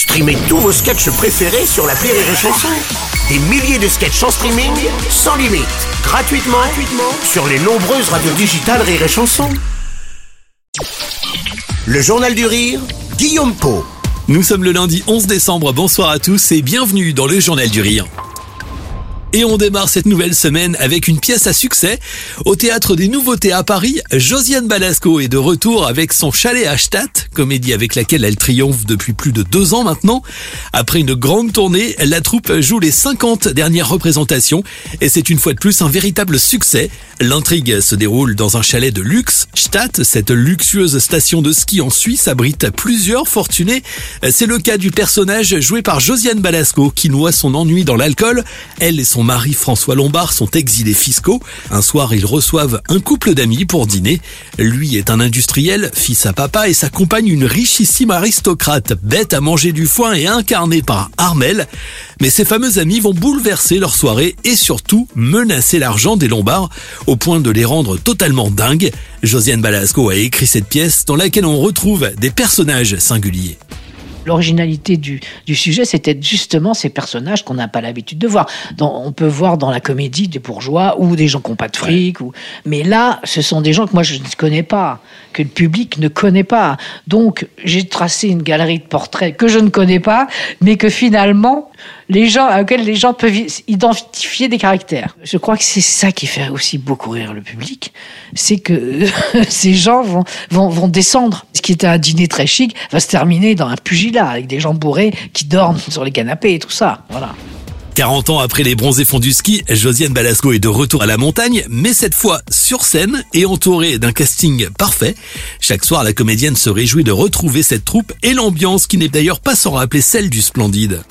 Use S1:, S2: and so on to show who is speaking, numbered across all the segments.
S1: Streamez tous vos sketchs préférés sur la Rire et Chanson. Des milliers de sketchs en streaming, sans limite, gratuitement, gratuitement sur les nombreuses radios digitales Rire et Chanson. Le Journal du Rire, Guillaume Po.
S2: Nous sommes le lundi 11 décembre, bonsoir à tous et bienvenue dans le Journal du Rire. Et on démarre cette nouvelle semaine avec une pièce à succès. Au Théâtre des Nouveautés à Paris, Josiane Balasco est de retour avec son chalet à Stadt, comédie avec laquelle elle triomphe depuis plus de deux ans maintenant. Après une grande tournée, la troupe joue les 50 dernières représentations et c'est une fois de plus un véritable succès. L'intrigue se déroule dans un chalet de luxe. Stadt, cette luxueuse station de ski en Suisse, abrite plusieurs fortunés. C'est le cas du personnage joué par Josiane Balasco qui noie son ennui dans l'alcool. Elle et son son mari François Lombard sont exilés fiscaux. Un soir, ils reçoivent un couple d'amis pour dîner. Lui est un industriel, fils à papa, et sa compagne une richissime aristocrate, bête à manger du foin et incarnée par Armel. Mais ces fameux amis vont bouleverser leur soirée et surtout menacer l'argent des Lombards au point de les rendre totalement dingues. Josiane Balasco a écrit cette pièce dans laquelle on retrouve des personnages singuliers.
S3: L'originalité du, du, sujet, c'était justement ces personnages qu'on n'a pas l'habitude de voir. on peut voir dans la comédie des bourgeois ou des gens qui n'ont pas de fric. Ou, mais là, ce sont des gens que moi je ne connais pas, que le public ne connaît pas. Donc, j'ai tracé une galerie de portraits que je ne connais pas, mais que finalement, les gens, auxquels les gens peuvent identifier des caractères. Je crois que c'est ça qui fait aussi beaucoup rire le public. C'est que ces gens vont, vont, vont descendre. Ce qui était un dîner très chic va se terminer dans un pugilat avec des gens bourrés qui dorment sur les canapés et tout ça. Voilà.
S2: 40 ans après les bronzés fonds du ski, Josiane Balasco est de retour à la montagne, mais cette fois sur scène et entourée d'un casting parfait. Chaque soir, la comédienne se réjouit de retrouver cette troupe et l'ambiance qui n'est d'ailleurs pas sans rappeler celle du Splendide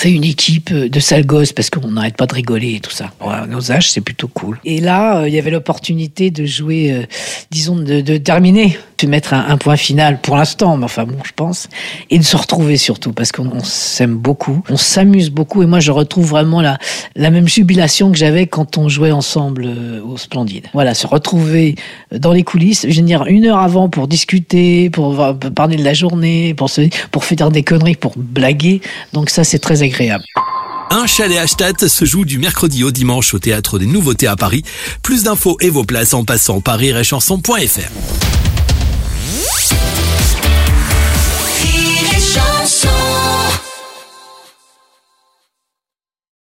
S3: fait une équipe de sales gosses parce qu'on n'arrête pas de rigoler et tout ça. nos âges, c'est plutôt cool. Et là, euh, il y avait l'opportunité de jouer, euh, disons, de, terminer, de mettre un, point final pour l'instant, mais enfin bon, je pense, et de se retrouver surtout parce qu'on s'aime beaucoup, on s'amuse beaucoup et moi je retrouve vraiment la, la même jubilation que j'avais quand on jouait ensemble euh, au Splendide. Voilà, se retrouver dans les coulisses, je veux dire, une heure avant pour discuter, pour parler de la journée, pour, se, pour faire des conneries, pour blaguer. Donc ça, c'est très agréable.
S2: Un chalet à se joue du mercredi au dimanche au Théâtre des Nouveautés à Paris. Plus d'infos et vos places en passant par.
S4: Mm-hmm.